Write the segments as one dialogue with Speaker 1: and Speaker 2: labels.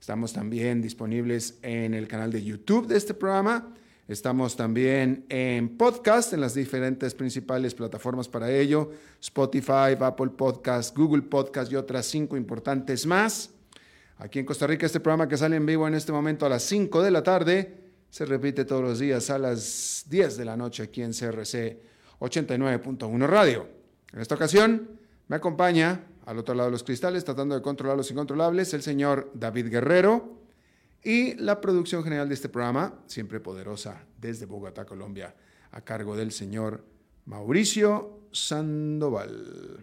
Speaker 1: Estamos también disponibles en el canal de YouTube de este programa. Estamos también en podcast, en las diferentes principales plataformas para ello, Spotify, Apple Podcast, Google Podcast y otras cinco importantes más. Aquí en Costa Rica, este programa que sale en vivo en este momento a las 5 de la tarde, se repite todos los días a las 10 de la noche aquí en CRC 89.1 Radio. En esta ocasión me acompaña al otro lado de los cristales, tratando de controlar los incontrolables, el señor David Guerrero y la producción general de este programa, siempre poderosa, desde Bogotá, Colombia, a cargo del señor Mauricio Sandoval.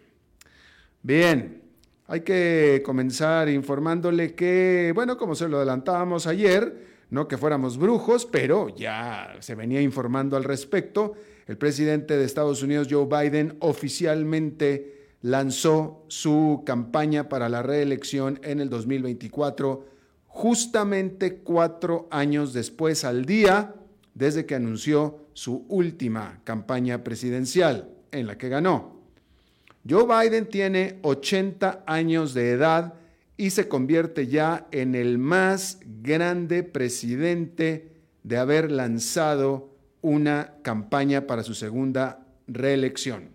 Speaker 1: Bien, hay que comenzar informándole que, bueno, como se lo adelantábamos ayer, no que fuéramos brujos, pero ya se venía informando al respecto, el presidente de Estados Unidos, Joe Biden, oficialmente lanzó su campaña para la reelección en el 2024, justamente cuatro años después al día desde que anunció su última campaña presidencial, en la que ganó. Joe Biden tiene 80 años de edad y se convierte ya en el más grande presidente de haber lanzado una campaña para su segunda reelección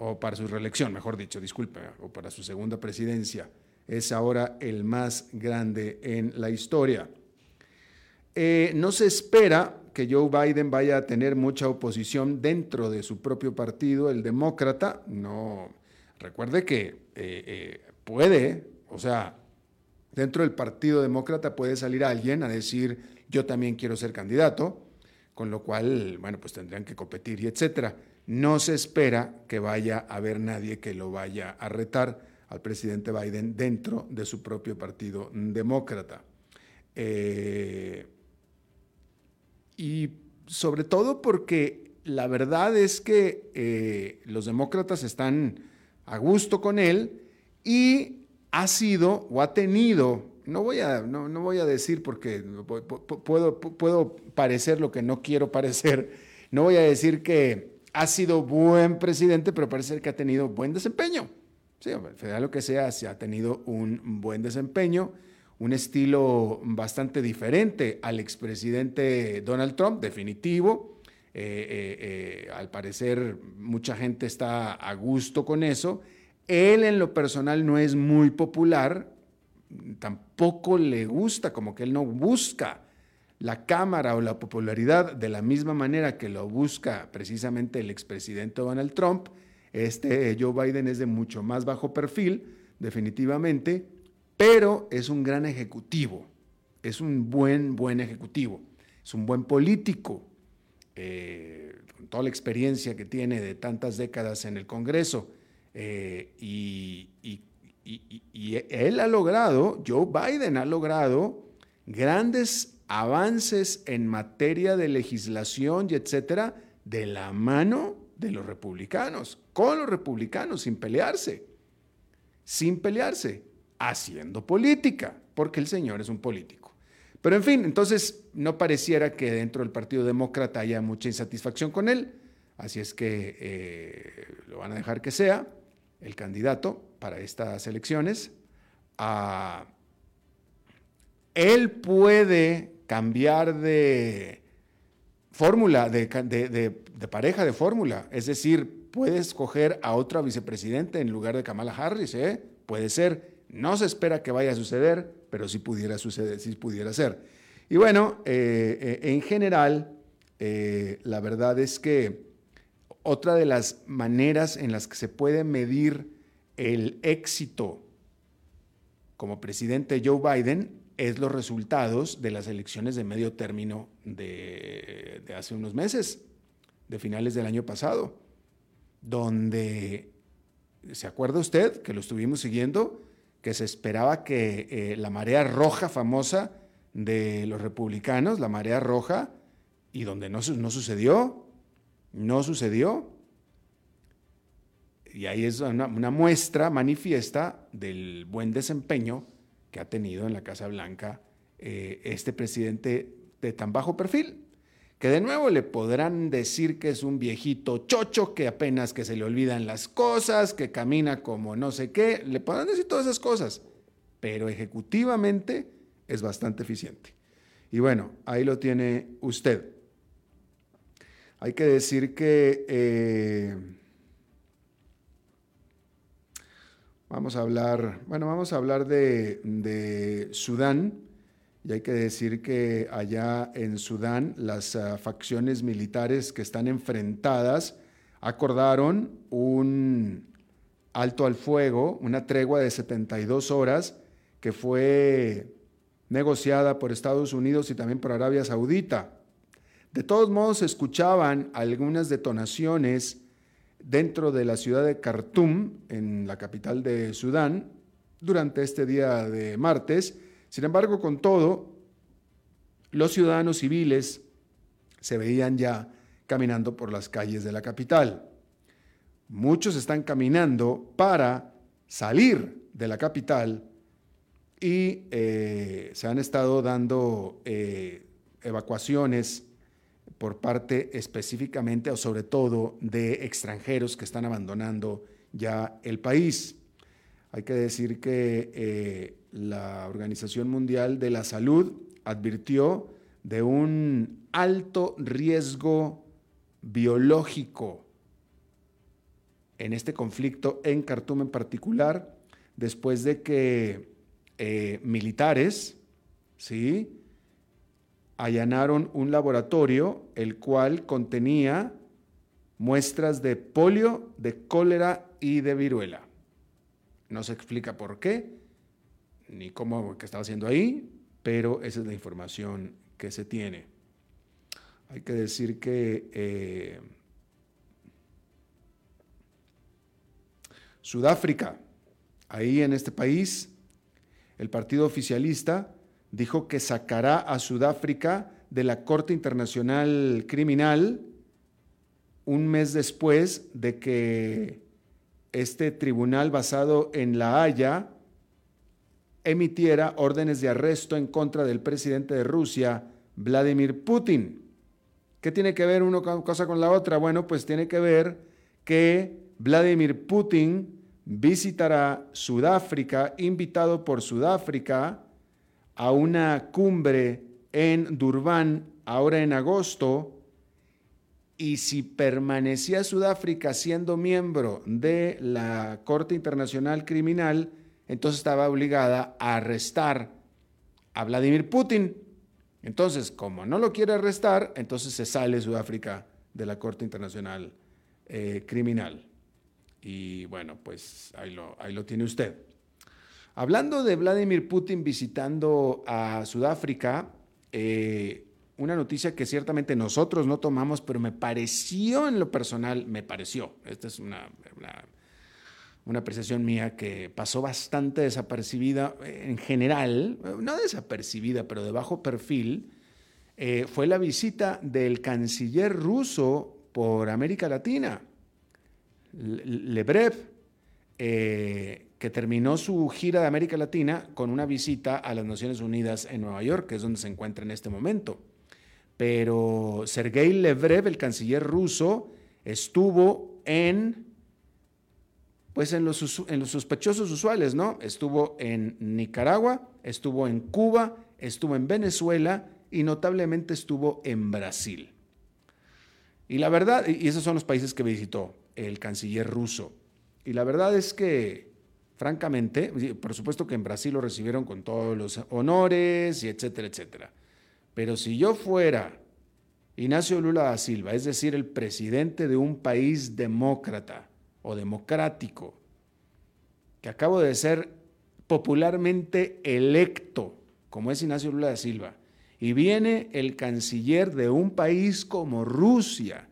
Speaker 1: o para su reelección, mejor dicho, disculpe, o para su segunda presidencia. Es ahora el más grande en la historia. Eh, no se espera que Joe Biden vaya a tener mucha oposición dentro de su propio partido, el demócrata. No, recuerde que eh, eh, puede, o sea, dentro del partido demócrata puede salir alguien a decir yo también quiero ser candidato, con lo cual, bueno, pues tendrían que competir y etcétera no se espera que vaya a haber nadie que lo vaya a retar al presidente Biden dentro de su propio partido demócrata. Eh, y sobre todo porque la verdad es que eh, los demócratas están a gusto con él y ha sido o ha tenido, no voy a, no, voy a decir porque puedo, puedo parecer lo que no quiero parecer, no voy a decir que ha sido buen presidente, pero parece que ha tenido buen desempeño. Sí, federal lo que sea, se ha tenido un buen desempeño, un estilo bastante diferente al expresidente Donald Trump, definitivo. Eh, eh, eh, al parecer mucha gente está a gusto con eso. Él en lo personal no es muy popular, tampoco le gusta, como que él no busca la Cámara o la popularidad de la misma manera que lo busca precisamente el expresidente Donald Trump, este Joe Biden es de mucho más bajo perfil, definitivamente, pero es un gran ejecutivo, es un buen, buen ejecutivo, es un buen político, eh, con toda la experiencia que tiene de tantas décadas en el Congreso. Eh, y, y él ha logrado, Joe Biden ha logrado grandes avances en materia de legislación y etcétera de la mano de los republicanos, con los republicanos, sin pelearse, sin pelearse, haciendo política, porque el señor es un político. Pero en fin, entonces no pareciera que dentro del Partido Demócrata haya mucha insatisfacción con él, así es que eh, lo van a dejar que sea el candidato para estas elecciones. Ah, él puede cambiar de, fórmula, de, pareja de fórmula. Es decir, puedes escoger a otra vicepresidente en lugar de Kamala Harris, ¿eh? Puede ser. No se espera que vaya a suceder, pero sí pudiera suceder, sí pudiera ser. Y bueno, eh, eh, en general, eh, la verdad es que otra de las maneras en las que se puede medir el éxito como presidente Joe Biden es los resultados de las elecciones de medio término de, hace unos meses, de finales del año pasado, donde, ¿se acuerda usted que lo estuvimos siguiendo? Que se esperaba que eh, la marea roja famosa de los republicanos, la marea roja, y donde no, no sucedió, no sucedió. Y ahí es una, muestra manifiesta del buen desempeño que ha tenido en la Casa Blanca eh, este presidente de tan bajo perfil, que de nuevo le podrán decir que es un viejito chocho, que apenas que se le olvidan las cosas, que camina como no sé qué, le podrán decir todas esas cosas, pero ejecutivamente es bastante eficiente. Y bueno, ahí lo tiene usted. Hay que decir que eh, vamos a hablar, bueno, vamos a hablar de, Sudán. Y hay que decir que allá en Sudán las ah, facciones militares que están enfrentadas acordaron un alto al fuego, una tregua de 72 horas que fue negociada por Estados Unidos y también por Arabia Saudita. De todos modos, escuchaban algunas detonaciones dentro de la ciudad de Khartoum, en la capital de Sudán, durante este día de martes. Sin embargo, con todo, los ciudadanos civiles se veían ya caminando por las calles de la capital. Muchos están caminando para salir de la capital y eh, se han estado dando eh, evacuaciones por parte específicamente o sobre todo de extranjeros que están abandonando ya el país. Hay que decir que eh, la Organización Mundial de la Salud advirtió de un alto riesgo biológico en este conflicto en Khartoum en particular, después de que eh, militares, ¿sí? Allanaron un laboratorio el cual contenía muestras de polio, de cólera y de viruela. No se explica por qué, ni cómo que estaba haciendo ahí, pero esa es la información que se tiene. Hay que decir que eh, Sudáfrica, ahí en este país, el partido oficialista dijo que sacará a Sudáfrica de la Corte Internacional Criminal un mes después de que este tribunal basado en La Haya emitiera órdenes de arresto en contra del presidente de Rusia, Vladimir Putin. ¿Qué tiene que ver una cosa con la otra? Bueno, pues tiene que ver que Vladimir Putin visitará Sudáfrica, invitado por Sudáfrica, a una cumbre en Durban ahora en agosto y si permanecía Sudáfrica siendo miembro de la Corte Internacional Criminal, entonces estaba obligada a arrestar a Vladimir Putin. Entonces, como no lo quiere arrestar, entonces se sale Sudáfrica de la Corte Internacional eh, Criminal. Y bueno, pues ahí lo, ahí lo tiene usted. Hablando de Vladimir Putin visitando a Sudáfrica, eh, una noticia que ciertamente nosotros no tomamos, pero me pareció en lo personal, me pareció, esta es una, una, apreciación mía que pasó bastante desapercibida en general, no desapercibida, pero de bajo perfil, eh, fue la visita del canciller ruso por América Latina, Lebrev. Eh, que terminó su gira de América Latina con una visita a las Naciones Unidas en Nueva York, que es donde se encuentra en este momento. Pero Sergei Levrev, el canciller ruso, estuvo en, pues en los, en los sospechosos usuales, ¿no? Estuvo en Nicaragua, estuvo en Cuba, estuvo en Venezuela y notablemente estuvo en Brasil. Y la verdad, y esos son los países que visitó el canciller ruso. Y la verdad es que, francamente, por supuesto que en Brasil lo recibieron con todos los honores y etcétera, etcétera. Pero si yo fuera Ignacio Lula da Silva, es decir, el presidente de un país demócrata o democrático, que acabo de ser popularmente electo, como es Ignacio Lula da Silva, y viene el canciller de un país como Rusia,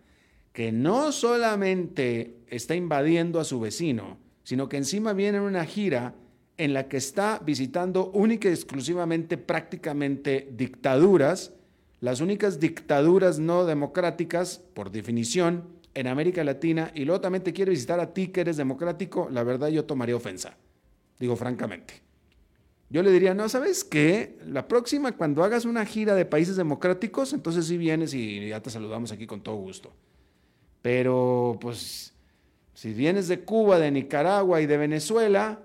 Speaker 1: que no solamente está invadiendo a su vecino, sino que encima viene en una gira en la que está visitando única y exclusivamente prácticamente dictaduras, las únicas dictaduras no democráticas, por definición, en América Latina, y luego también te quiere visitar a ti que eres democrático, la verdad yo tomaría ofensa, digo francamente. Yo le diría, no, ¿sabes qué? La próxima, cuando hagas una gira de países democráticos, entonces sí vienes y ya te saludamos aquí con todo gusto. Pero, pues, si vienes de Cuba, de Nicaragua y de Venezuela,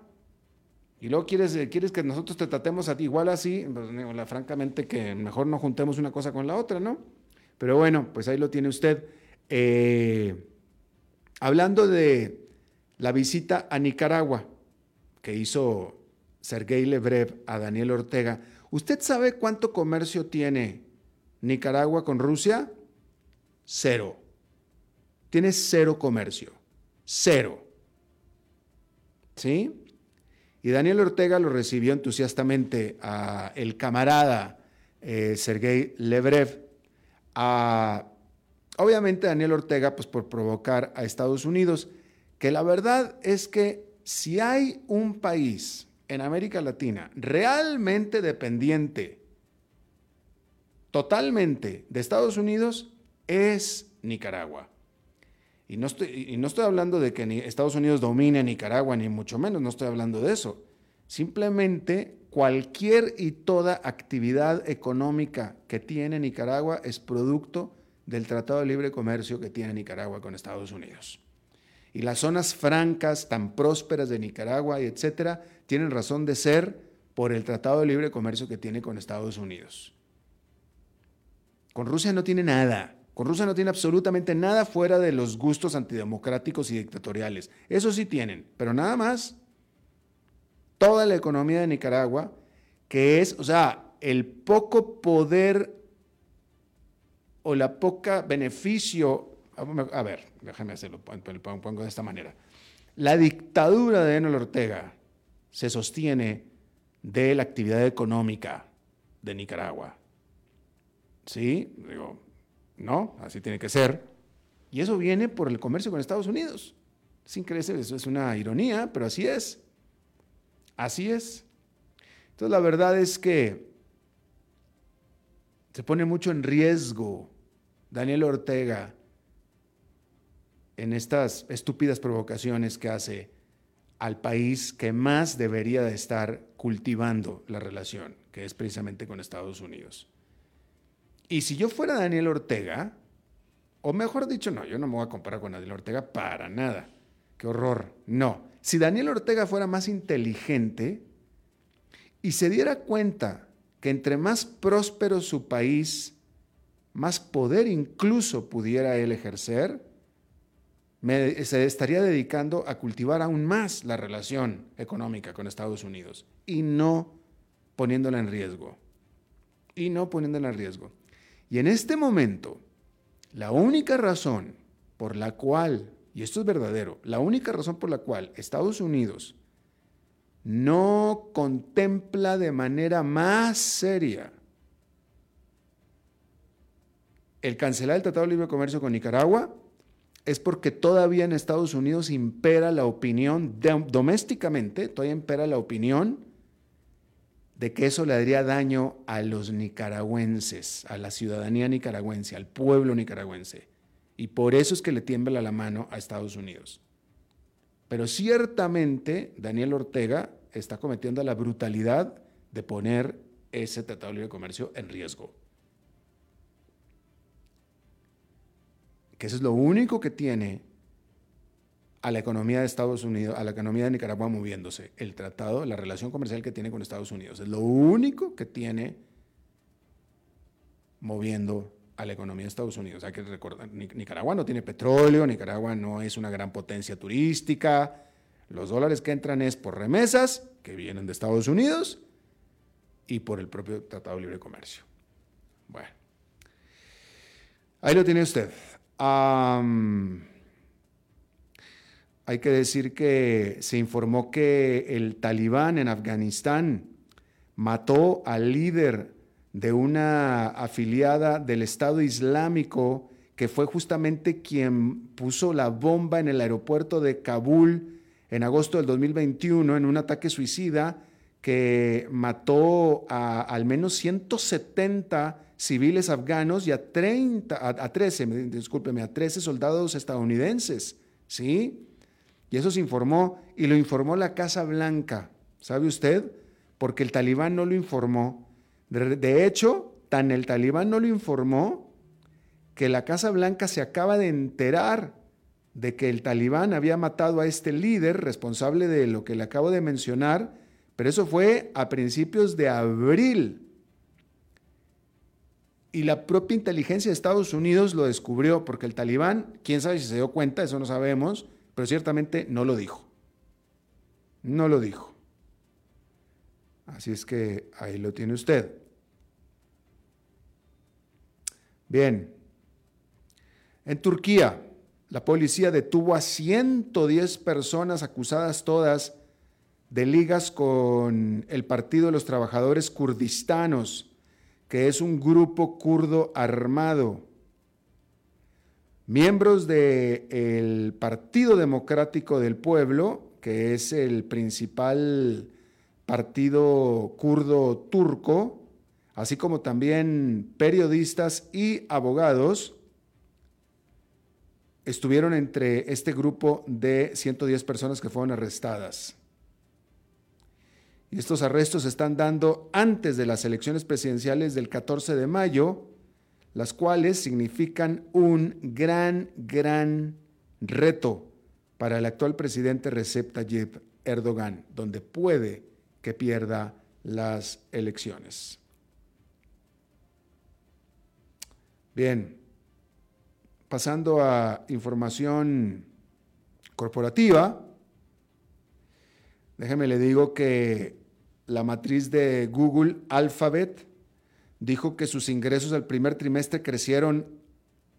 Speaker 1: y luego quieres, quieres que nosotros te tratemos a ti igual así, pues, francamente que mejor no juntemos una cosa con la otra, ¿no? Pero bueno, pues ahí lo tiene usted. Eh, hablando de la visita a Nicaragua que hizo Sergei Lebrev a Daniel Ortega. ¿Usted sabe cuánto comercio tiene Nicaragua con Rusia? Cero. Tiene cero comercio. Cero. ¿Sí? Y Daniel Ortega lo recibió entusiastamente a el camarada eh, Sergei Lebrev. obviamente Daniel Ortega, pues por provocar a Estados Unidos, que la verdad es que si hay un país en América Latina realmente dependiente totalmente de Estados Unidos es Nicaragua. Y no, estoy, y no estoy hablando de que Estados Unidos domine Nicaragua, ni mucho menos, no estoy hablando de eso. Simplemente cualquier y toda actividad económica que tiene Nicaragua es producto del Tratado de Libre Comercio que tiene Nicaragua con Estados Unidos. Y las zonas francas tan prósperas de Nicaragua y etcétera tienen razón de ser por el Tratado de Libre Comercio que tiene con Estados Unidos. Con Rusia no tiene nada. Con Rusia no tiene absolutamente nada fuera de los gustos antidemocráticos y dictatoriales. Eso sí tienen, pero nada más. Toda la economía de Nicaragua, que es, o sea, el poco poder o la poca beneficio, a ver, déjame hacerlo, pongo de esta manera. La dictadura de Daniel Ortega se sostiene de la actividad económica de Nicaragua. ¿Sí? Digo, no, así tiene que ser. Y eso viene por el comercio con Estados Unidos. Sin crecer, eso es una ironía, pero así es. Así es. Entonces la verdad es que se pone mucho en riesgo Daniel Ortega en estas estúpidas provocaciones que hace al país que más debería de estar cultivando la relación, que es precisamente con Estados Unidos. Y si yo fuera Daniel Ortega, o mejor dicho, no, yo no me voy a comparar con Daniel Ortega para nada. Qué horror. No. Si Daniel Ortega fuera más inteligente y se diera cuenta que entre más próspero su país, más poder incluso pudiera él ejercer, se estaría dedicando a cultivar aún más la relación económica con Estados Unidos y no poniéndola en riesgo. Y no poniéndola en riesgo. Y en este momento, la única razón por la cual, y esto es verdadero, la única razón por la cual Estados Unidos no contempla de manera más seria el cancelar el Tratado de Libre Comercio con Nicaragua es porque todavía en Estados Unidos impera la opinión, domésticamente, todavía impera la opinión de que eso le daría daño a los nicaragüenses, a la ciudadanía nicaragüense, al pueblo nicaragüense. Y por eso es que le tiembla la mano a Estados Unidos. Pero ciertamente Daniel Ortega está cometiendo la brutalidad de poner ese Tratado de Libre Comercio en riesgo. que eso es lo único que tiene a la economía de Estados Unidos, a la economía de Nicaragua moviéndose, el tratado, la relación comercial que tiene con Estados Unidos. Es lo único que tiene moviendo a la economía de Estados Unidos. Hay que recordar, Nicaragua no tiene petróleo, Nicaragua no es una gran potencia turística. Los dólares que entran es por remesas que vienen de Estados Unidos y por el propio Tratado de Libre Comercio. Bueno, ahí lo tiene usted. Hay que decir que se informó que el talibán en Afganistán mató al líder de una afiliada del Estado Islámico que fue justamente quien puso la bomba en el aeropuerto de Kabul en agosto del 2021 en un ataque suicida que mató a al menos 170 civiles afganos y a 30, a, 13, discúlpeme, a 13 soldados estadounidenses, ¿sí? Y eso se informó y lo informó la Casa Blanca, ¿sabe usted? Porque el talibán no lo informó. De, hecho, tan el talibán no lo informó que la Casa Blanca se acaba de enterar de que el talibán había matado a este líder responsable de lo que le acabo de mencionar, pero eso fue a principios de abril. Y la propia inteligencia de Estados Unidos lo descubrió porque el talibán, quién sabe si se dio cuenta, eso no sabemos, pero ciertamente no lo dijo. No lo dijo. Así es que ahí lo tiene usted. Bien, en Turquía, la policía detuvo a 110 personas acusadas todas de ligas con el Partido de los Trabajadores Kurdistanos, que es un grupo kurdo armado. Miembros del Partido Democrático del Pueblo, que es el principal partido kurdo turco, así como también periodistas y abogados, estuvieron entre este grupo de 110 personas que fueron arrestadas. Y estos arrestos se están dando antes de las elecciones presidenciales del 14 de mayo, las cuales significan un gran, gran reto para el actual presidente Recep Tayyip Erdogan, donde puede que pierda las elecciones. Bien, pasando a información corporativa, déjeme le digo que la matriz de Google Alphabet dijo que sus ingresos al primer trimestre crecieron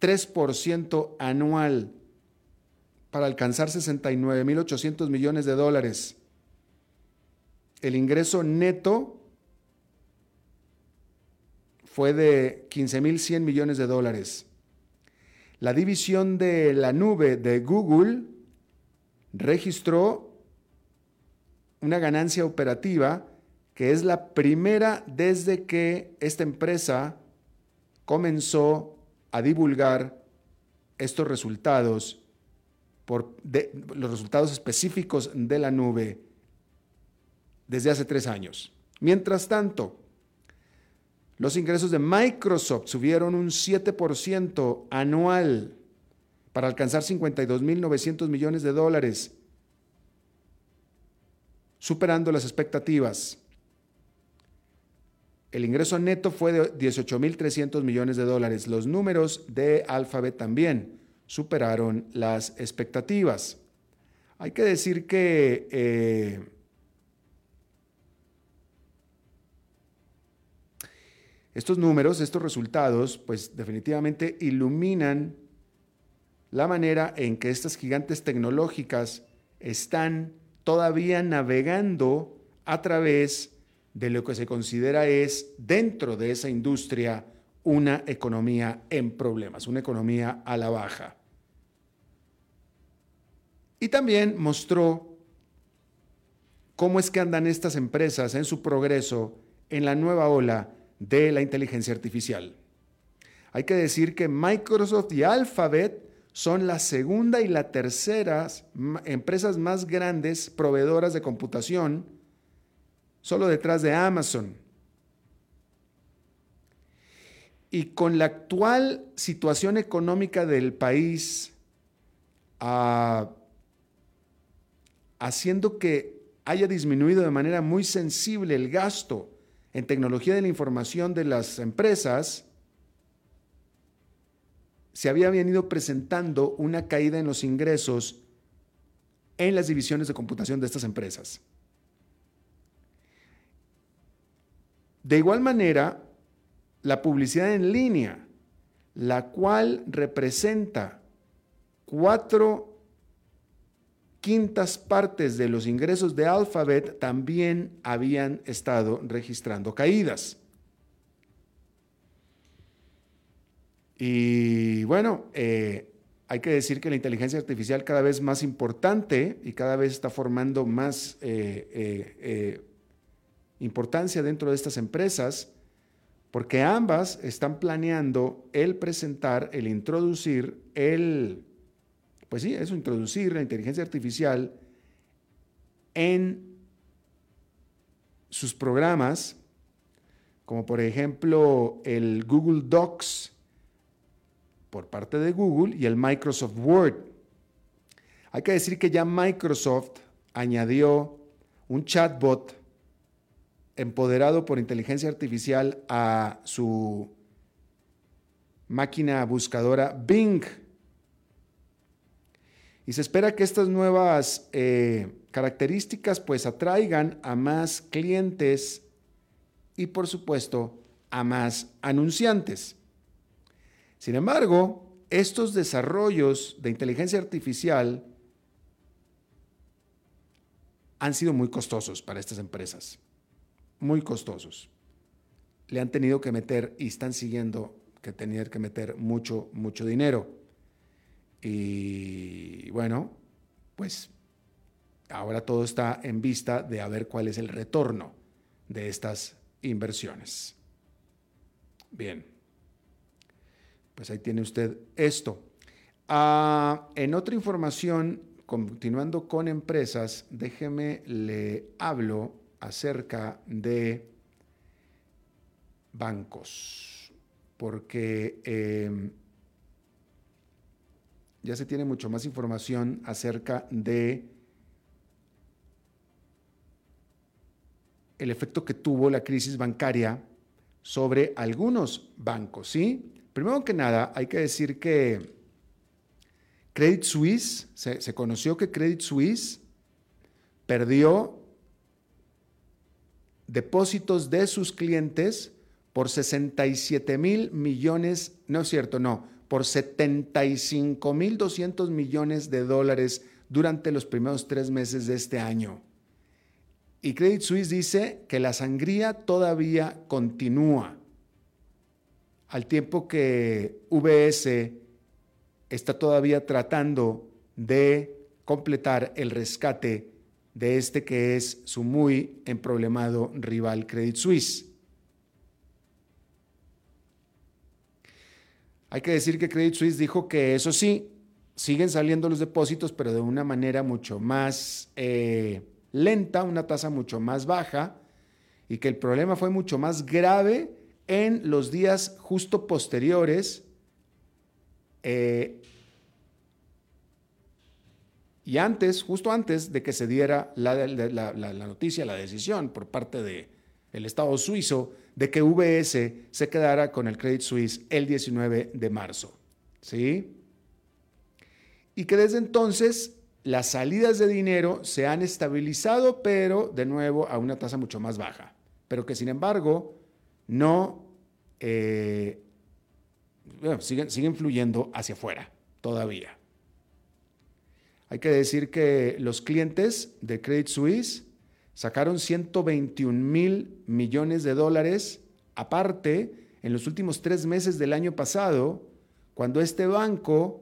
Speaker 1: 3% anual para alcanzar 69.800 millones de dólares. El ingreso neto fue de 15.100 millones de dólares. La división de la nube de Google registró una ganancia operativa que es la primera desde que esta empresa comenzó a divulgar estos resultados, por los resultados específicos de la nube desde hace tres años. Mientras tanto, los ingresos de Microsoft subieron un 7% anual para alcanzar 52.900 millones de dólares, superando las expectativas. El ingreso neto fue de 18.300 millones de dólares. Los números de Alphabet también superaron las expectativas. Hay que decir que eh, Estos números, estos resultados, pues definitivamente iluminan la manera en que estas gigantes tecnológicas están todavía navegando a través de lo que se considera es dentro de esa industria una economía en problemas, una economía a la baja. Y también mostró cómo es que andan estas empresas en su progreso en la nueva ola de la inteligencia artificial. Hay que decir que Microsoft y Alphabet son la segunda y la tercera empresas más grandes proveedoras de computación, solo detrás de Amazon. Y con la actual situación económica del país, ah, haciendo que haya disminuido de manera muy sensible el gasto en tecnología de la información de las empresas, se había venido presentando una caída en los ingresos en las divisiones de computación de estas empresas. De igual manera, la publicidad en línea, la cual representa cuatro quintas partes de los ingresos de Alphabet, también habían estado registrando caídas. Y bueno, eh, hay que decir que la inteligencia artificial cada vez más importante y cada vez está formando más eh, eh, importancia dentro de estas empresas, porque ambas están planeando el presentar, el introducir, el, pues sí, eso, introducir la inteligencia artificial en sus programas, como por ejemplo el Google Docs, por parte de Google y el Microsoft Word. Hay que decir que ya Microsoft añadió un chatbot empoderado por inteligencia artificial a su máquina buscadora Bing. Y se espera que estas nuevas eh, características pues atraigan a más clientes y por supuesto a más anunciantes. Sin embargo, estos desarrollos de inteligencia artificial han sido muy costosos para estas empresas, muy costosos. Le han tenido que meter y están siguiendo que tener que meter mucho, mucho dinero. Y bueno, pues ahora todo está en vista de a ver cuál es el retorno de estas inversiones. Bien. Pues ahí tiene usted esto. Ah, en otra información, continuando con empresas, déjeme le hablo acerca de bancos, porque em, ya se tiene mucho más información acerca de el efecto que tuvo la crisis bancaria sobre algunos bancos, ¿sí? Primero que nada, hay que decir que Credit Suisse, se, conoció que Credit Suisse perdió depósitos de sus clientes por 67 mil millones, no es cierto, no, por 75 mil 200 millones de dólares durante los primeros tres meses de este año. Y Credit Suisse dice que la sangría todavía continúa al tiempo que VS está todavía tratando de completar el rescate de este que es su muy emproblemado rival Credit Suisse. Hay que decir que Credit Suisse dijo que eso sí, siguen saliendo los depósitos, pero de una manera mucho más eh, lenta, una tasa mucho más baja, y que el problema fue mucho más grave en los días justo posteriores eh, y antes, justo antes de que se diera la, noticia, la decisión por parte del el Estado suizo de que VS se quedara con el Credit Suisse el 19 de marzo. ¿Sí? Y que desde entonces las salidas de dinero se han estabilizado, pero de nuevo a una tasa mucho más baja. Pero que sin embargo no eh, siguen, siguen fluyendo hacia afuera todavía. Hay que decir que los clientes de Credit Suisse sacaron 121 mil millones de dólares aparte en los últimos tres meses del año pasado, cuando este banco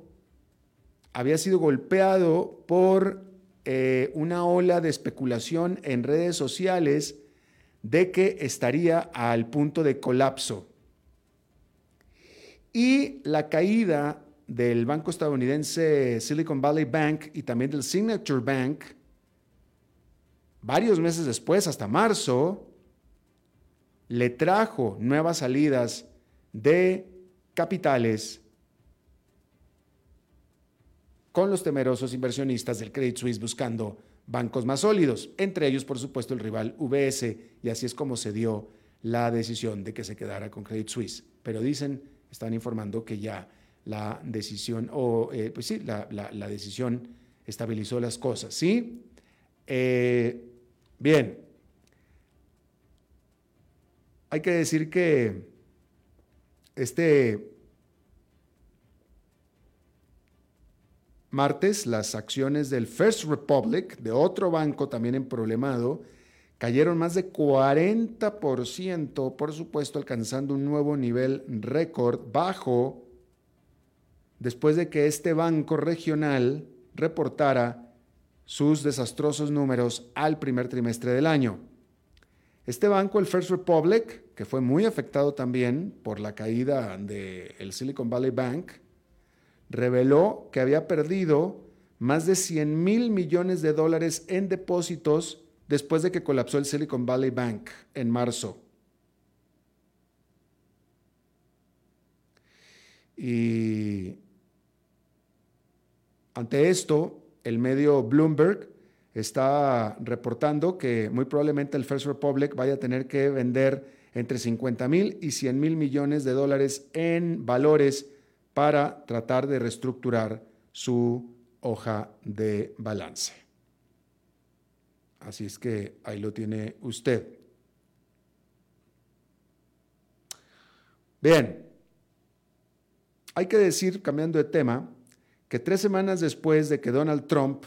Speaker 1: había sido golpeado por eh, una ola de especulación en redes sociales de que estaría al punto de colapso. Y la caída del banco estadounidense Silicon Valley Bank y también del Signature Bank, varios meses después, hasta marzo, le trajo nuevas salidas de capitales con los temerosos inversionistas del Credit Suisse buscando bancos más sólidos, entre ellos, por supuesto, el rival UBS, y así es como se dio la decisión de que se quedara con Credit Suisse. Pero dicen, están informando que ya la decisión, o eh, pues sí, la, decisión estabilizó las cosas, ¿sí? Eh, bien, hay que decir que este martes las acciones del First Republic, de otro banco también en problemado, cayeron más de 40%, por supuesto, alcanzando un nuevo nivel récord bajo después de que este banco regional reportara sus desastrosos números al primer trimestre del año. Este banco, el First Republic, que fue muy afectado también por la caída del Silicon Valley Bank, reveló que había perdido más de 100 mil millones de dólares en depósitos después de que colapsó el Silicon Valley Bank en marzo. Y ante esto, el medio Bloomberg está reportando que muy probablemente el First Republic vaya a tener que vender entre 50 mil y 100 mil millones de dólares en valores para tratar de reestructurar su hoja de balance. Así es que ahí lo tiene usted. Bien, hay que decir, cambiando de tema, que tres semanas después de que Donald Trump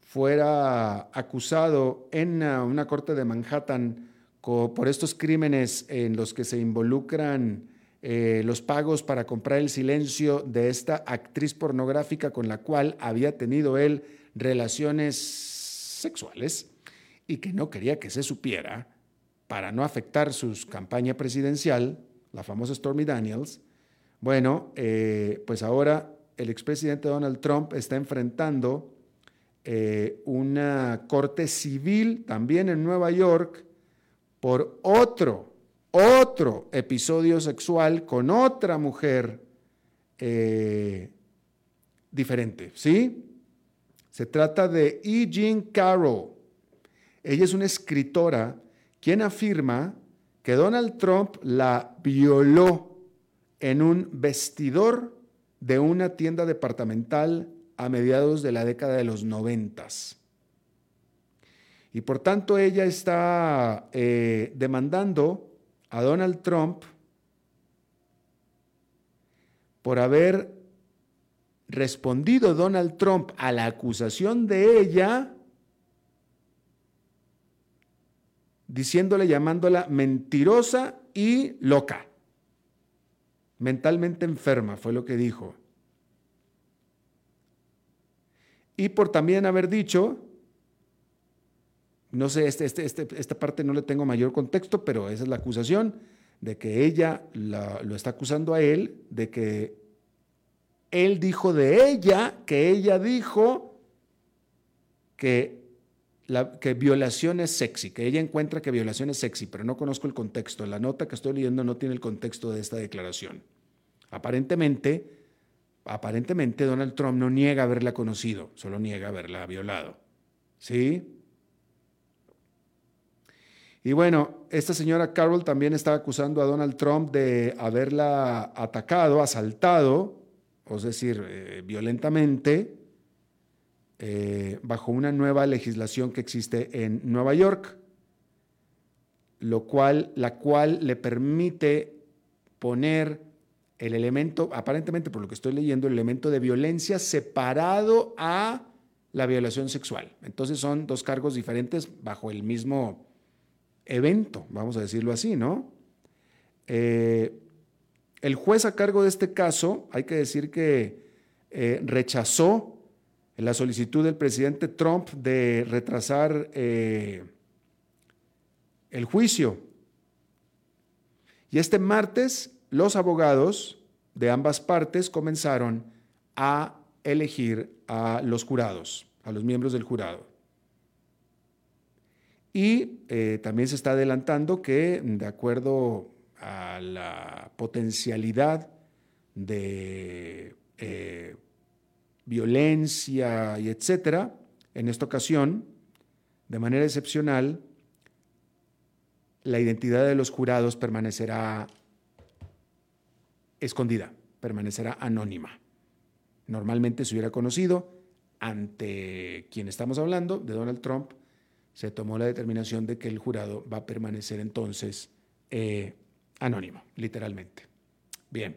Speaker 1: fuera acusado en una, corte de Manhattan por estos crímenes en los que se involucran eh, los pagos para comprar el silencio de esta actriz pornográfica con la cual había tenido él relaciones sexuales y que no quería que se supiera para no afectar su campaña presidencial, la famosa Stormy Daniels, bueno, eh, pues ahora el expresidente Donald Trump está enfrentando eh, una corte civil también en Nueva York por otro, otro episodio sexual con otra mujer eh, diferente, ¿sí? Se trata de E. Jean Carroll. Ella es una escritora quien afirma que Donald Trump la violó en un vestidor de una tienda departamental a mediados de la década de los noventas. Y por tanto ella está eh, demandando a Donald Trump por haber respondido Donald Trump a la acusación de ella, diciéndole, llamándola mentirosa y loca. Mentalmente enferma, fue lo que dijo. Y por también haber dicho, no sé, este, este, este, esta parte no le tengo mayor contexto, pero esa es la acusación, de que ella lo está acusando a él, de que él dijo de ella, que ella dijo que, que violación es sexy, que ella encuentra que violación es sexy, pero no conozco el contexto. La nota que estoy leyendo no tiene el contexto de esta declaración. Aparentemente, aparentemente Donald Trump no niega haberla conocido, solo niega haberla violado. ¿Sí? Y bueno, esta señora Carol también estaba acusando a Donald Trump de haberla atacado, asaltado, es decir, eh, violentamente, eh, bajo una nueva legislación que existe en Nueva York, lo cual, la cual le permite poner el elemento, aparentemente por lo que estoy leyendo, el elemento de violencia separado a la violación sexual. Entonces son dos cargos diferentes bajo el mismo evento, vamos a decirlo así, ¿no? Eh, el juez a cargo de este caso, hay que decir que eh, rechazó la solicitud del presidente Trump de retrasar eh, el juicio. Y este martes los abogados de ambas partes comenzaron a elegir a los jurados, a los miembros del jurado. Y eh, también se está adelantando que, de acuerdo a la potencialidad de eh, violencia y etcétera, en esta ocasión, de manera excepcional, la identidad de los jurados permanecerá escondida, permanecerá anónima. Normalmente se hubiera conocido ante quien estamos hablando, de Donald Trump, se tomó la determinación de que el jurado va a permanecer entonces eh, anónimo, literalmente. Bien,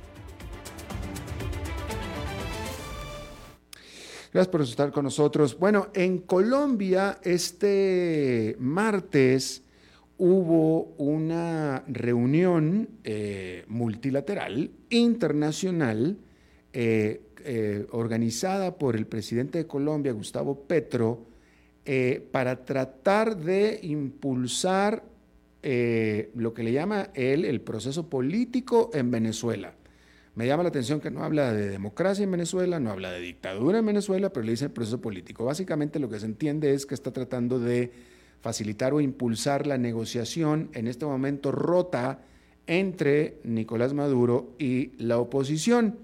Speaker 1: Gracias por estar con nosotros. Bueno, en Colombia este martes hubo una reunión eh, multilateral internacional eh, eh, organizada por el presidente de Colombia, Gustavo Petro, para tratar de impulsar lo que le llama él el proceso político en Venezuela. Me llama la atención que no habla de democracia en Venezuela, no habla de dictadura en Venezuela, pero le dice el proceso político. Básicamente lo que se entiende es que está tratando de facilitar o impulsar la negociación en este momento rota entre Nicolás Maduro y la oposición.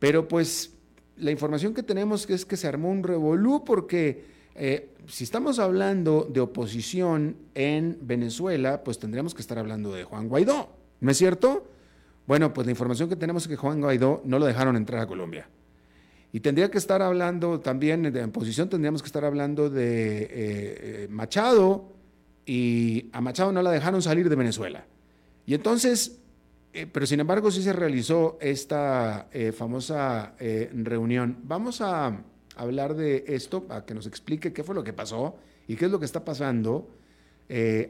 Speaker 1: Pero pues la información que tenemos es que se armó un revolú porque eh, si estamos hablando de oposición en Venezuela, pues tendríamos que estar hablando de Juan Guaidó, ¿no es cierto? Bueno, pues la información que tenemos es que Juan Guaidó no lo dejaron entrar a Colombia. Y tendría que estar hablando también, en posición tendríamos que estar hablando de eh, eh, Machado, y a Machado no la dejaron salir de Venezuela. Y entonces, eh, pero sin embargo sí se realizó esta famosa reunión. Vamos a hablar de esto, para que nos explique qué fue lo que pasó y qué es lo que está pasando.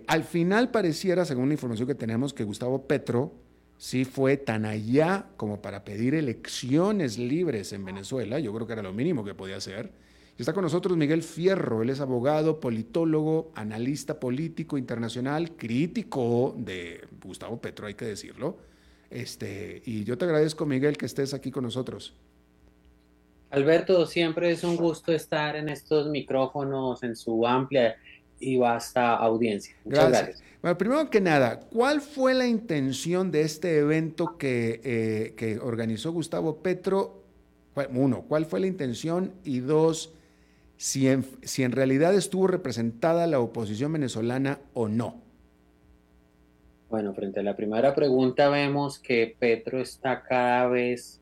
Speaker 1: al final pareciera, según la información que tenemos, que Gustavo Petro, sí fue tan allá como para pedir elecciones libres en Venezuela, yo creo que era lo mínimo que podía hacer. Y está con nosotros Miguel Fierro, él es abogado, politólogo, analista político internacional, crítico de Gustavo Petro, hay que decirlo. Este, y yo te agradezco, Miguel, que estés aquí con nosotros.
Speaker 2: Alberto, siempre es un gusto estar en estos micrófonos, en su amplia y vasta audiencia. Muchas gracias.
Speaker 1: Bueno, primero que nada, ¿cuál fue la intención de este evento que, eh, organizó Gustavo Petro? Uno, ¿cuál fue la intención? Y dos, si en, si en realidad estuvo representada la oposición venezolana o no.
Speaker 2: Bueno, frente a la primera pregunta vemos que Petro está cada vez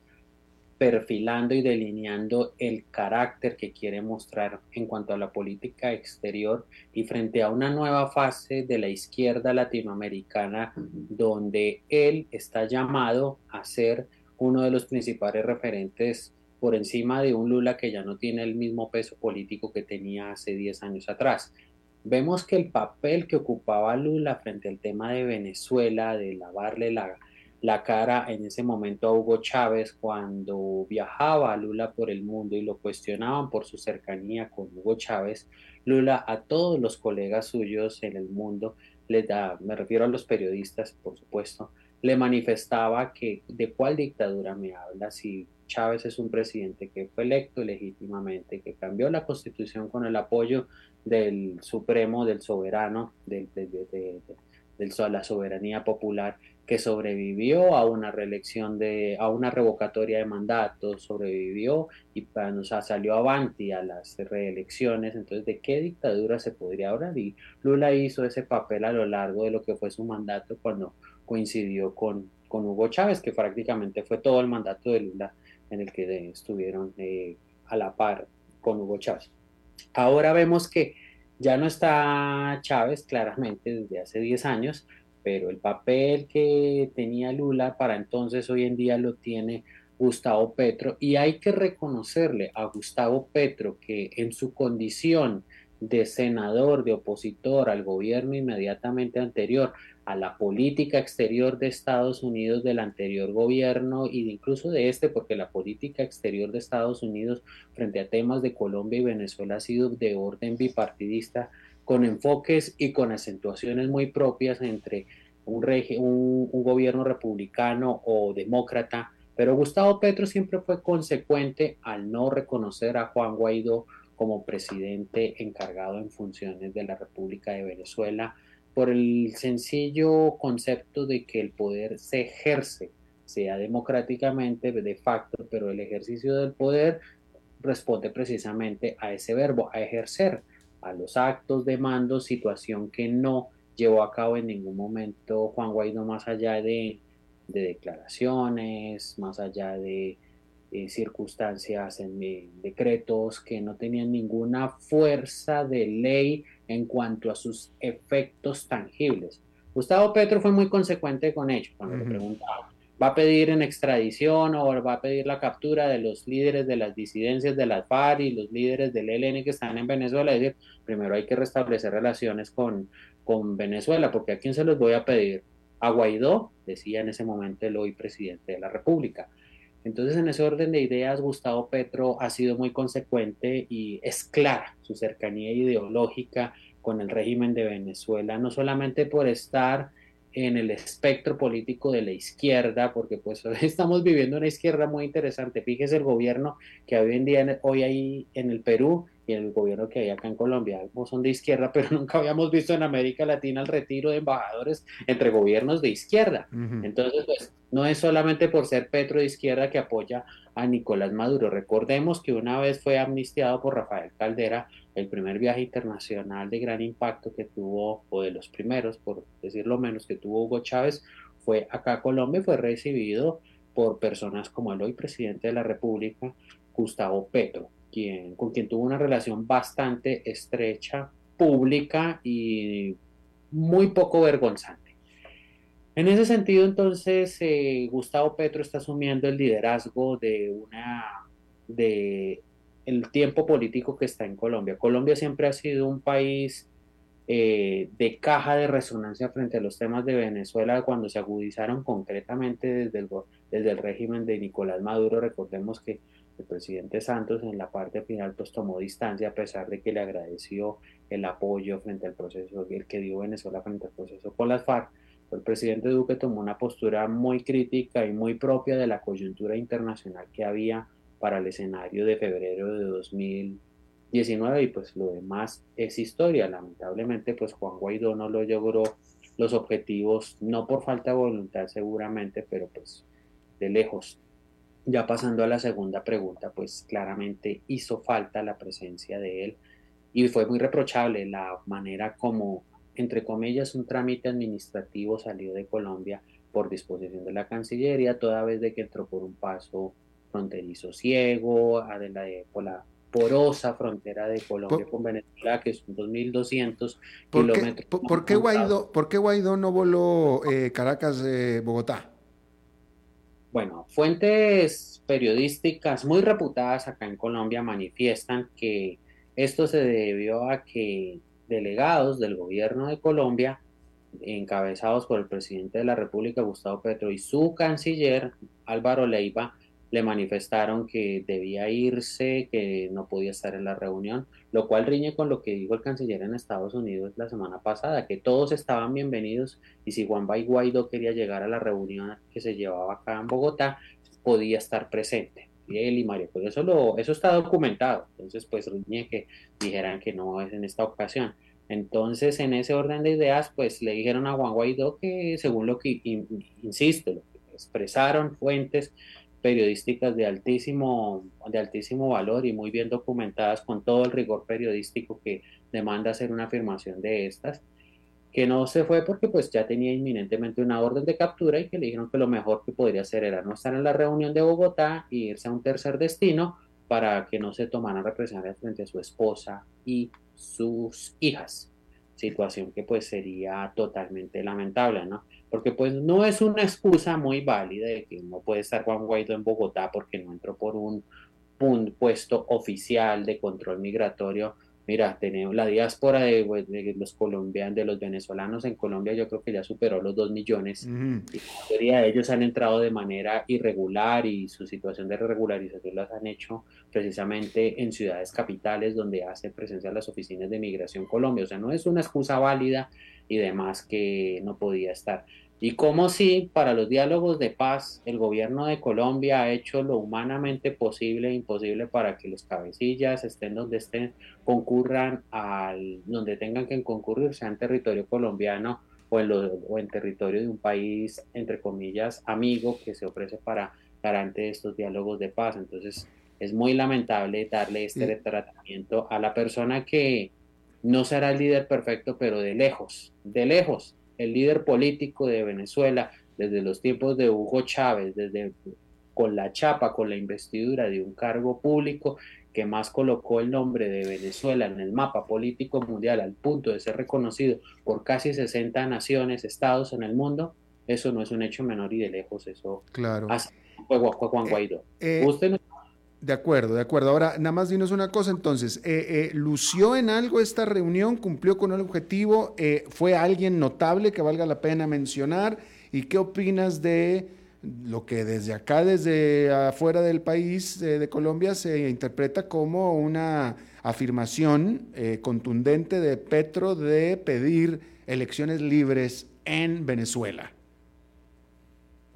Speaker 2: perfilando y delineando el carácter que quiere mostrar en cuanto a la política exterior y frente a una nueva fase de la izquierda latinoamericana donde él está llamado a ser uno de los principales referentes por encima de un Lula que ya no tiene el mismo peso político que tenía hace 10 años atrás. Vemos que el papel que ocupaba Lula frente al tema de Venezuela, de lavarle la, la cara en ese momento a Hugo Chávez cuando viajaba a Lula por el mundo y lo cuestionaban por su cercanía con Hugo Chávez, Lula a todos los colegas suyos en el mundo, le da, me refiero a los periodistas, por supuesto, le manifestaba que de cuál dictadura me habla, si Chávez es un presidente que fue electo legítimamente, que cambió la constitución con el apoyo del Supremo, del soberano, de, de, de la soberanía popular, que sobrevivió a una reelección de, a una revocatoria de mandato, sobrevivió y o sea, salió avanti a las reelecciones. Entonces, ¿de qué dictadura se podría hablar? Y Lula hizo ese papel a lo largo de lo que fue su mandato cuando coincidió con, con Hugo Chávez, que prácticamente fue todo el mandato de Lula en el que estuvieron eh, a la par con Hugo Chávez. Ahora vemos que ya no está Chávez claramente desde hace 10 años, pero el papel que tenía Lula para entonces hoy en día lo tiene Gustavo Petro y hay que reconocerle a Gustavo Petro que en su condición de senador, de opositor al gobierno inmediatamente anterior, a la política exterior de Estados Unidos del anterior gobierno y incluso de este, porque la política exterior de Estados Unidos frente a temas de Colombia y Venezuela ha sido de orden bipartidista, con enfoques y con acentuaciones muy propias entre un, gobierno republicano o demócrata, pero Gustavo Petro siempre fue consecuente al no reconocer a Juan Guaidó como presidente encargado en funciones de la República de Venezuela, por el sencillo concepto de que el poder se ejerce, sea democráticamente, de facto, pero el ejercicio del poder responde precisamente a ese verbo, a ejercer, a los actos de mando, situación que no llevó a cabo en ningún momento Juan Guaidó más allá de, declaraciones, más allá de, circunstancias en decretos que no tenían ninguna fuerza de ley en cuanto a sus efectos tangibles. Gustavo Petro fue muy consecuente con ello cuando le preguntaba, ¿va a pedir en extradición o va a pedir la captura de los líderes de las disidencias de las FARC y los líderes del ELN que están en Venezuela? Es decir, primero hay que restablecer relaciones con, con Venezuela, porque ¿a quién se los voy a pedir? A Guaidó, decía en ese momento el hoy presidente de la República. Entonces, en ese orden de ideas, Gustavo Petro ha sido muy consecuente y es clara su cercanía ideológica con el régimen de Venezuela, no solamente por estar en el espectro político de la izquierda, porque pues hoy estamos viviendo una izquierda muy interesante. Fíjese el gobierno que hoy en día, hoy hay en el Perú y el gobierno que hay acá en Colombia. Ambos son de izquierda, pero nunca habíamos visto en América Latina el retiro de embajadores entre gobiernos de izquierda. Entonces, pues no es solamente por ser Petro de izquierda que apoya a Nicolás Maduro. Recordemos que una vez fue amnistiado por Rafael Caldera el primer viaje internacional de gran impacto que tuvo, o de los primeros, por decirlo menos, que tuvo Hugo Chávez, fue acá a Colombia y fue recibido por personas como el hoy presidente de la República, Gustavo Petro con quien tuvo una relación bastante estrecha, pública y muy poco vergonzante. En ese sentido, entonces, eh, Gustavo Petro está asumiendo el liderazgo de una de el tiempo político que está en Colombia. Colombia siempre ha sido un país eh, de caja de resonancia frente a los temas de Venezuela cuando se agudizaron concretamente desde el, desde el régimen de Nicolás Maduro. Recordemos que el presidente Santos en la parte final pues tomó distancia a pesar de que le agradeció el apoyo frente al proceso, el que dio Venezuela frente al proceso con las FARC. El presidente Duque tomó una postura muy crítica y muy propia de la coyuntura internacional que había para el escenario de febrero de 2019 y pues lo demás es historia. Lamentablemente pues Juan Guaidó no lo logró los objetivos, no por falta de voluntad seguramente, pero pues de lejos ya pasando a la segunda pregunta, pues claramente hizo falta la presencia de él y fue muy reprochable la manera como, entre comillas, un trámite administrativo salió de Colombia por disposición de la Cancillería, toda vez de que entró por un paso fronterizo ciego, por la porosa frontera de Colombia con Venezuela, que son 2.200 kilómetros.
Speaker 1: ¿por, qué Guaidó, ¿Por qué Guaidó no voló eh, Caracas-Bogotá?
Speaker 2: Bueno, fuentes periodísticas muy reputadas acá en Colombia manifiestan que esto se debió a que delegados del gobierno de Colombia, encabezados por el presidente de la República, Gustavo Petro, y su canciller, Álvaro Leiva, le manifestaron que debía irse, que no podía estar en la reunión, lo cual riñe con lo que dijo el canciller en Estados Unidos la semana pasada, que todos estaban bienvenidos y si Juan Guaidó quería llegar a la reunión que se llevaba acá en Bogotá, podía estar presente. Y él y Mario, pues eso, lo, eso está documentado, entonces pues riñe que dijeran que no es en esta ocasión. Entonces, en ese orden de ideas, pues le dijeron a Juan Guaidó que, según lo que, insisto, lo que expresaron fuentes, periodísticas de altísimo, de altísimo valor y muy bien documentadas con todo el rigor periodístico que demanda hacer una afirmación de estas, que no se fue porque pues ya tenía inminentemente una orden de captura y que le dijeron que lo mejor que podría hacer era no estar en la reunión de Bogotá e irse a un tercer destino para que no se tomaran represalias frente a su esposa y sus hijas. Situación que pues sería totalmente lamentable, ¿no? Porque pues no es una excusa muy válida de que no puede estar Juan Guaidó en Bogotá porque no entró por un, un puesto oficial de control migratorio Mira, tenemos la diáspora de, los colombianos, de los venezolanos en Colombia, yo creo que ya superó los dos millones. Y la mayoría de ellos han entrado de manera irregular y su situación de regularización las han hecho precisamente en ciudades capitales donde hace presencia las oficinas de Migración Colombia. O sea, no es una excusa válida y demás que no podía estar. Y como si para los diálogos de paz el gobierno de Colombia ha hecho lo humanamente posible e imposible para que los cabecillas estén donde estén, concurran al donde tengan que concurrir, sea en territorio colombiano o en, o en territorio de un país, entre comillas, amigo que se ofrece para garante estos diálogos de paz. Entonces es muy lamentable darle este tratamiento a la persona que no será el líder perfecto, pero de lejos, de lejos el líder político de Venezuela desde los tiempos de Hugo Chávez, desde con la chapa, con la investidura de un cargo público que más colocó el nombre de Venezuela en el mapa político mundial al punto de ser reconocido por casi 60 naciones, estados en el mundo, eso no es un hecho menor y de lejos, eso
Speaker 1: claro.
Speaker 2: hace Juan eh, Guaidó.
Speaker 1: Eh, Usted de acuerdo, de acuerdo. Ahora, nada más dinos una cosa entonces. Eh, eh, ¿Lució en algo esta reunión? ¿Cumplió con el objetivo? Eh, ¿Fue alguien notable que valga la pena mencionar? ¿Y qué opinas de lo que desde acá, desde afuera del país de Colombia, se interpreta como una afirmación contundente de Petro de pedir elecciones libres en Venezuela?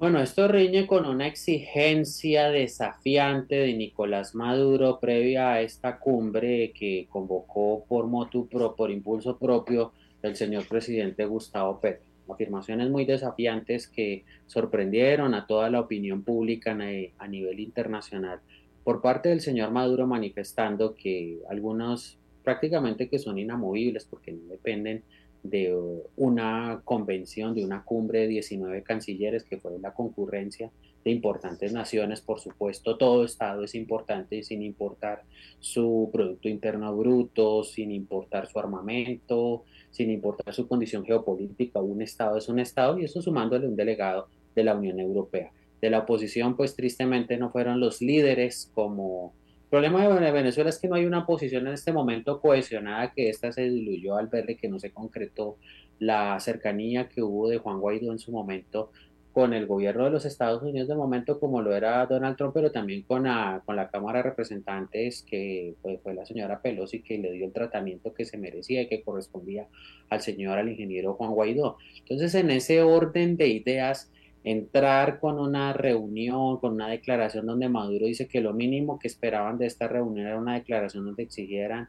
Speaker 2: Bueno, esto riñe con una exigencia desafiante de Nicolás Maduro previa a esta cumbre que convocó por motu pro, por impulso propio el señor presidente Gustavo Petro. Afirmaciones muy desafiantes que sorprendieron a toda la opinión pública a nivel internacional por parte del señor Maduro manifestando que algunos prácticamente que son inamovibles porque no dependen de una convención, de una cumbre de 19 cancilleres que fue la concurrencia de importantes naciones, por supuesto, todo Estado es importante sin importar su Producto Interno Bruto, sin importar su armamento, sin importar su condición geopolítica, un Estado es un Estado y eso sumándole un delegado de la Unión Europea. De la oposición, pues tristemente no fueron los líderes como problema de Venezuela es que no hay una posición en este momento cohesionada, que esta se diluyó al verle que no se concretó la cercanía que hubo de Juan Guaidó en su momento con el gobierno de los Estados Unidos de momento como lo era Donald Trump, pero también con la, con la Cámara de Representantes que fue la señora Pelosi que le dio el tratamiento que se merecía y que correspondía al señor, al ingeniero Juan Guaidó. Entonces, en ese orden de ideas, entrar con una reunión, con una declaración donde Maduro dice que lo mínimo que esperaban de esta reunión era una declaración donde exigieran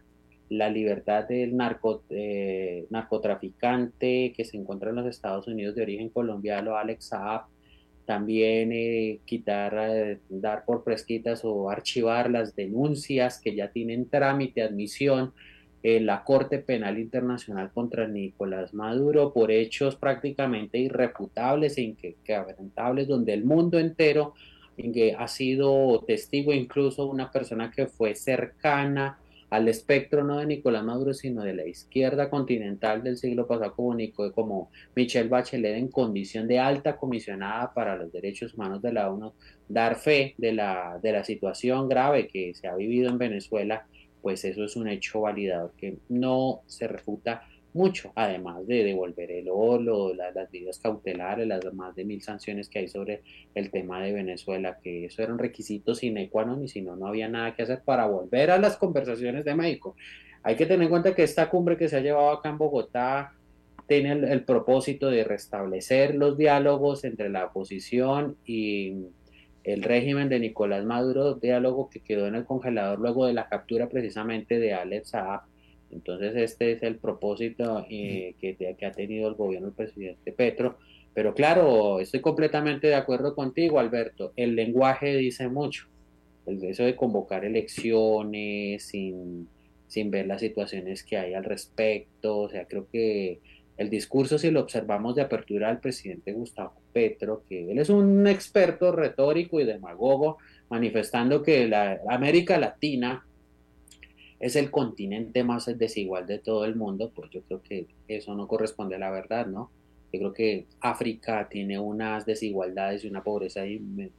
Speaker 2: la libertad del narco, eh, narcotraficante que se encuentra en los Estados Unidos de origen colombiano, Alex Saab, también eh, quitar, eh, dar por fresquitas o archivar las denuncias que ya tienen trámite, admisión la Corte Penal Internacional contra Nicolás Maduro por hechos prácticamente irreputables e inquebrantables, donde el mundo entero ha sido testigo, incluso una persona que fue cercana al espectro no de Nicolás Maduro, sino de la izquierda continental del siglo pasado, como, como Michelle Bachelet, en condición de alta comisionada para los derechos humanos de la ONU, dar fe de la, de la situación grave que se ha vivido en Venezuela pues eso es un hecho validador que no se refuta mucho, además de devolver el oro, las, medidas cautelares, las más de mil sanciones que hay sobre el tema de Venezuela, que eso eran requisitos sine qua non y si no, no había nada que hacer para volver a las conversaciones de México. Hay que tener en cuenta que esta cumbre que se ha llevado acá en Bogotá tiene el propósito de restablecer los diálogos entre la oposición y el régimen de Nicolás Maduro, diálogo que quedó en el congelador luego de la captura precisamente de Alex Saab. Entonces este es el propósito eh, que, que, ha tenido el gobierno del presidente Petro. Pero claro, estoy completamente de acuerdo contigo, Alberto. El lenguaje dice mucho. El, eso de convocar elecciones sin, sin ver las situaciones que hay al respecto. O sea, creo que el discurso, si lo observamos de apertura al presidente Gustavo Petro, que él es un experto retórico y demagogo, manifestando que la América Latina es el continente más desigual de todo el mundo, pues yo creo que eso no corresponde a la verdad, ¿no? Yo creo que África tiene unas desigualdades y una pobreza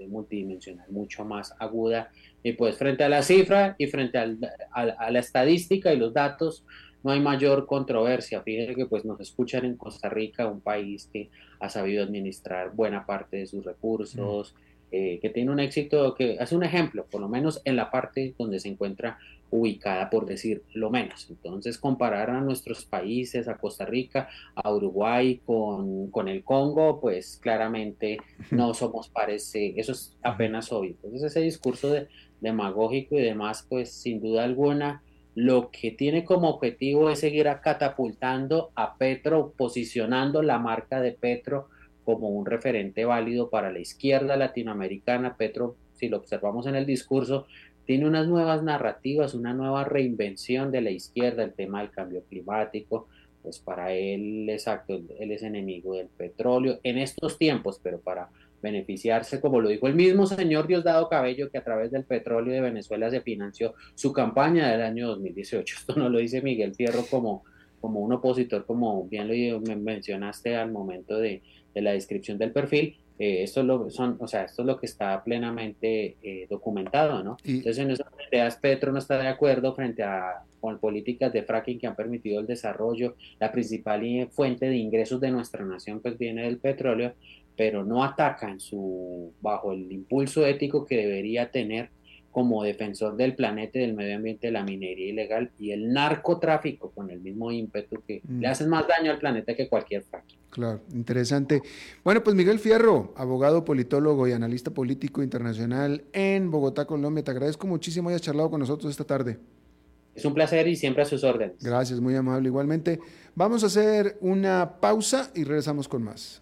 Speaker 2: multidimensional mucho más aguda. Y pues frente a la cifra y frente a la estadística y los datos, no hay mayor controversia. Fíjense que pues nos escuchan en Costa Rica, un país que ha sabido administrar buena parte de sus recursos, eh, que tiene un éxito, que hace un ejemplo, por lo menos en la parte donde se encuentra ubicada, por decir lo menos. Entonces, comparar a nuestros países, a Costa Rica, a Uruguay con, con el Congo, pues claramente no somos parece, eso es apenas obvio. Entonces, ese discurso de, demagógico y demás, pues sin duda alguna, lo que tiene como objetivo es seguir catapultando a Petro, posicionando la marca de Petro como un referente válido para la izquierda latinoamericana. Petro, si lo observamos en el discurso, tiene unas nuevas narrativas, una nueva reinvención de la izquierda, el tema del cambio climático, pues para él, exacto, él es enemigo del petróleo en estos tiempos, pero para beneficiarse, como lo dijo el mismo señor Diosdado Cabello, que a través del petróleo de Venezuela se financió su campaña del año 2018. Esto no lo dice Miguel Fierro como, como un opositor, como bien lo mencionaste al momento de, de la descripción del perfil, eh, esto, es lo, son, o sea, esto es lo que está plenamente eh, documentado, ¿no? Entonces, en esas ideas, Petro no está de acuerdo frente a con políticas de fracking que han permitido el desarrollo. La principal fuente de ingresos de nuestra nación pues viene del petróleo, pero no ataca en su, bajo el impulso ético que debería tener como defensor del planeta y del medio ambiente, la minería ilegal y el narcotráfico con el mismo ímpetu que le mm. hacen más daño al planeta que cualquier fracking.
Speaker 1: Claro, interesante. Bueno, pues Miguel Fierro, abogado, politólogo y analista político internacional en Bogotá, Colombia, te agradezco muchísimo hayas charlado con nosotros esta tarde.
Speaker 2: Es un placer y siempre a sus órdenes.
Speaker 1: Gracias, muy amable igualmente. Vamos a hacer una pausa y regresamos con más.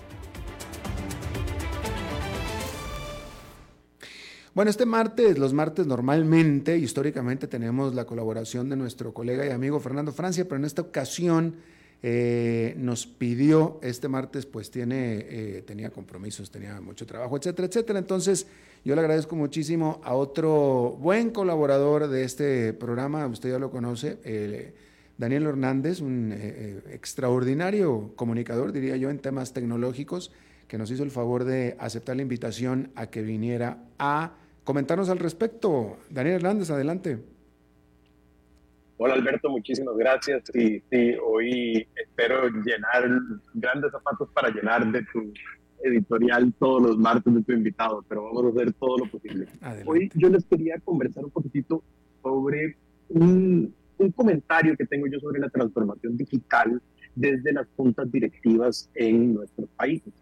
Speaker 1: Bueno, este martes, los martes normalmente, históricamente, tenemos la colaboración de nuestro colega y amigo Fernando Francia, pero en esta ocasión eh, nos pidió, este martes pues tiene, eh, tenía compromisos, tenía mucho trabajo, etcétera, etcétera. Entonces, yo le agradezco muchísimo a otro buen colaborador de este programa, usted ya lo conoce, Daniel Hernández, un eh, extraordinario comunicador, diría yo, en temas tecnológicos, que nos hizo el favor de aceptar la invitación a que viniera a comentarnos al respecto. Daniel Hernández, adelante.
Speaker 3: Hola Alberto, muchísimas gracias. Y sí, hoy espero llenar grandes zapatos para llenar de tu editorial todos los martes de tu invitado, pero vamos a hacer todo lo posible. Hoy yo les quería conversar un poquitito sobre un, un comentario que tengo yo sobre la transformación digital desde las juntas directivas en nuestros países.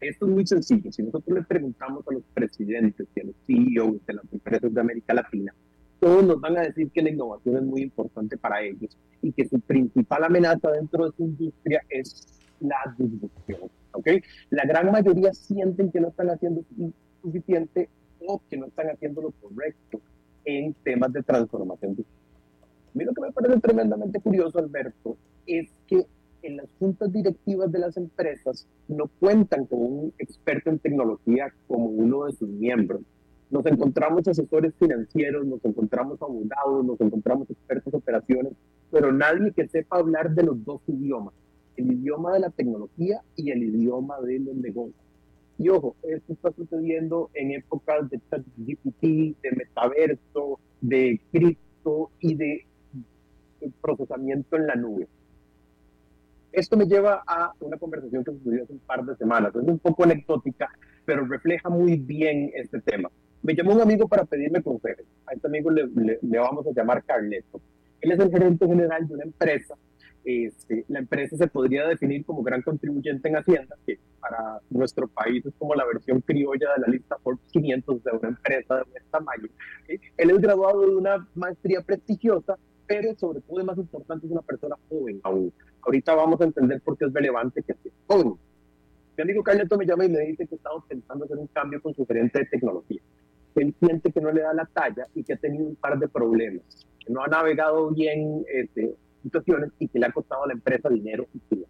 Speaker 3: Esto es muy sencillo. Si nosotros le preguntamos a los presidentes y a los CEOs de las empresas de América Latina, todos nos van a decir que la innovación es muy importante para ellos y que su principal amenaza dentro de su industria es la disrupción. ¿okay? La gran mayoría sienten que no están haciendo suficiente o que no están haciendo lo correcto en temas de transformación A mí lo que me parece tremendamente curioso, Alberto, es que en las juntas directivas de las empresas no cuentan con un experto en tecnología como uno de sus miembros. Nos encontramos asesores financieros, nos encontramos abogados, nos encontramos expertos en operaciones, pero nadie que sepa hablar de los dos idiomas, el idioma de la tecnología y el idioma de los negocios. Y ojo, esto está sucediendo en épocas de ChatGPT, de metaverso, de cripto y de procesamiento en la nube. Esto me lleva a una conversación que sucedió hace un par de semanas. Es un poco anecdótica, pero refleja muy bien este tema. Me llamó un amigo para pedirme consejos. A este amigo le, le, vamos a llamar Carleto. Él es el gerente general de una empresa. Este, la empresa se podría definir como gran contribuyente en Hacienda, que para nuestro país es como la versión criolla de la lista Forbes 500 de una empresa de este tamaño. Él es graduado de una maestría prestigiosa pero sobre todo más importante es una persona joven aún. Ahorita vamos a entender por qué es relevante que sea joven. Mi amigo Carleto me llama y me dice que ha estado pensando hacer un cambio con su gerente de tecnología. él siente que no le da la talla y que ha tenido un par de problemas, que no ha navegado bien este, situaciones y que le ha costado a la empresa dinero y tiempo.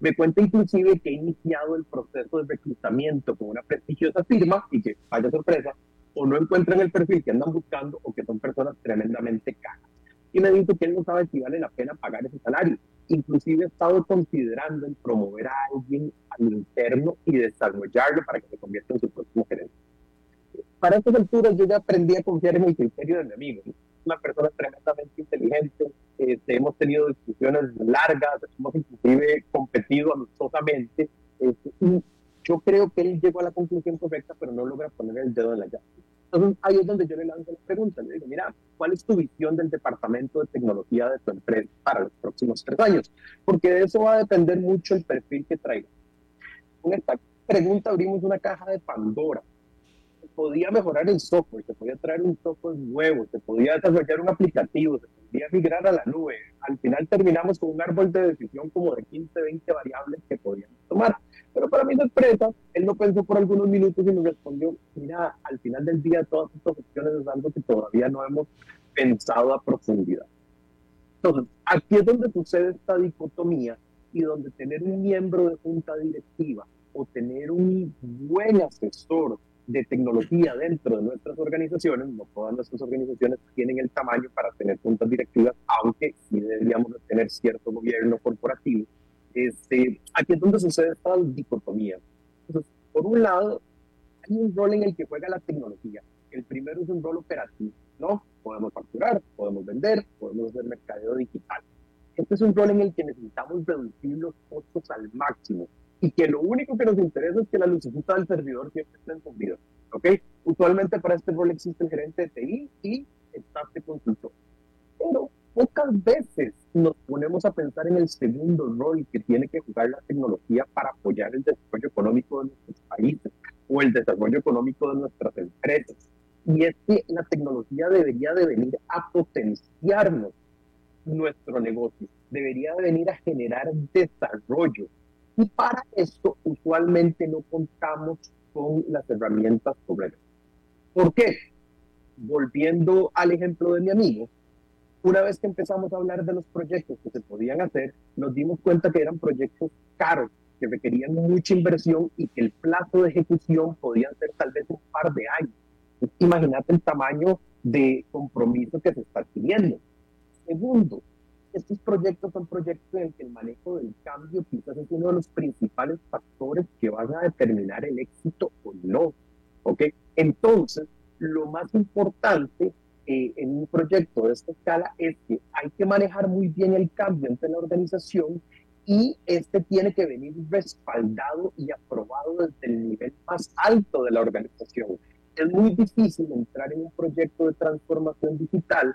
Speaker 3: Me cuenta inclusive que ha iniciado el proceso de reclutamiento con una prestigiosa firma y que, vaya sorpresa, o no encuentran el perfil que andan buscando o que son personas tremendamente caras y me dijo que él no sabe si vale la pena pagar ese salario. Inclusive he estado considerando en promover a alguien al interno y desarrollarlo para que se convierta en su próximo gerente. Para estas alturas yo ya aprendí a confiar en el criterio de mi amigo. Es una persona tremendamente inteligente, este, hemos tenido discusiones largas, hemos inclusive competido amistosamente. Este, y yo creo que él llegó a la conclusión correcta, pero no logra poner el dedo en la llave. Entonces ahí es donde yo le lanzo la pregunta, le digo, mira, ¿cuál es tu visión del departamento de tecnología de tu empresa para los próximos tres años? Porque de eso va a depender mucho el perfil que traiga. Con esta pregunta abrimos una caja de Pandora. Se podía mejorar el software, se podía traer un software nuevo, se podía desarrollar un aplicativo, se podía migrar a la nube. Al final terminamos con un árbol de decisión como de 15, 20 variables que podíamos tomar. Pero para mi sorpresa, él no pensó por algunos minutos y me respondió, mira, al final del día todas estas opciones es algo que todavía no hemos pensado a profundidad. Entonces, aquí es donde sucede esta dicotomía y donde tener un miembro de junta directiva o tener un buen asesor de tecnología dentro de nuestras organizaciones, no todas nuestras organizaciones tienen el tamaño para tener juntas directivas, aunque sí deberíamos tener cierto gobierno corporativo, este, aquí es donde sucede esta dicotomía. Entonces, por un lado, hay un rol en el que juega la tecnología. El primero es un rol operativo, ¿no? Podemos facturar, podemos vender, podemos hacer mercadeo digital. Este es un rol en el que necesitamos reducir los costos al máximo y que lo único que nos interesa es que la lucecita del servidor siempre esté encendida, ¿ok? Usualmente para este rol existe el gerente de TI y está este consultor. Pero pocas veces nos ponemos a pensar en el segundo rol que tiene que jugar la tecnología para apoyar el desarrollo económico de nuestros países o el desarrollo económico de nuestras empresas. Y es que la tecnología debería de venir a potenciarnos nuestro negocio, debería de venir a generar desarrollo. Y para esto usualmente no contamos con las herramientas correctas. ¿Por qué? Volviendo al ejemplo de mi amigo, una vez que empezamos a hablar de los proyectos que se podían hacer, nos dimos cuenta que eran proyectos caros, que requerían mucha inversión y que el plazo de ejecución podía ser tal vez un par de años. Imagínate el tamaño de compromiso que se está adquiriendo. Segundo, estos proyectos son proyectos en el que el manejo del cambio quizás es uno de los principales factores que van a determinar el éxito o no. ¿Ok? Entonces, lo más importante eh, en un proyecto de esta escala es que hay que manejar muy bien el cambio entre la organización y este tiene que venir respaldado y aprobado desde el nivel más alto de la organización. Es muy difícil entrar en un proyecto de transformación digital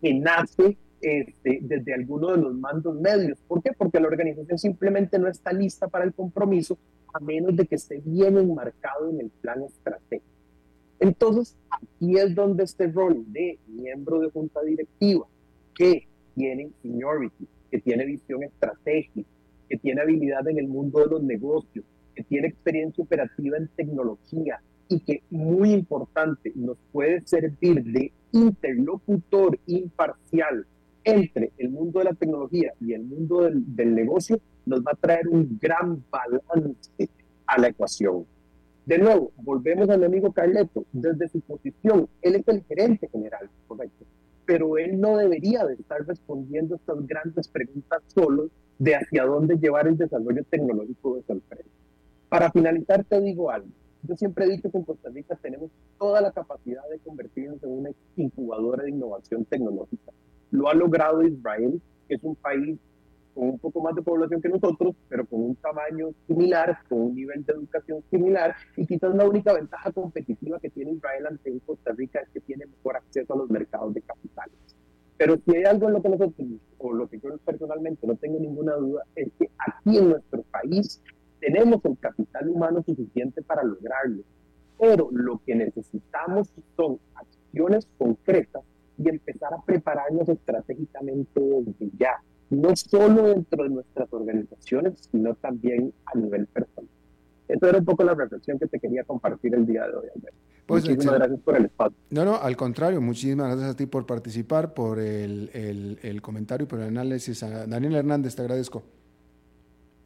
Speaker 3: que nace este, desde alguno de los mandos medios. ¿Por qué? Porque la organización simplemente no está lista para el compromiso a menos de que esté bien enmarcado en el plan estratégico. Entonces, aquí es donde este rol de miembro de junta directiva, que tiene seniority, que tiene visión estratégica, que tiene habilidad en el mundo de los negocios, que tiene experiencia operativa en tecnología y que, muy importante, nos puede servir de interlocutor imparcial entre el mundo de la tecnología y el mundo del, del negocio, nos va a traer un gran balance a la ecuación. De nuevo, volvemos al amigo Carleto. Desde su posición, él es el gerente general, correcto. pero él no debería de estar respondiendo estas grandes preguntas solo de hacia dónde llevar el desarrollo tecnológico de su empresa. Para finalizar, te digo algo. Yo siempre he dicho que en Costa Rica tenemos toda la capacidad de convertirnos en una incubadora de innovación tecnológica. Lo ha logrado Israel, que es un país con un poco más de población que nosotros, pero con un tamaño similar, con un nivel de educación similar, y quizás la única ventaja competitiva que tiene Israel ante Costa Rica es que tiene mejor acceso a los mercados de capitales. Pero si hay algo en lo que nosotros, o lo que yo personalmente no tengo ninguna duda, es que aquí en nuestro país tenemos el capital humano suficiente para lograrlo. Pero lo que necesitamos son acciones concretas y empezar a prepararnos estratégicamente desde ya, no solo dentro de nuestras organizaciones, sino también a nivel personal. Eso era un poco la reflexión que te quería compartir el día de hoy, Alberto.
Speaker 1: Pues
Speaker 3: muchísimas gracias por el espacio.
Speaker 1: No, no, al contrario, muchísimas gracias a ti por participar, por el, el, el comentario y por el análisis. A Daniel Hernández, te agradezco.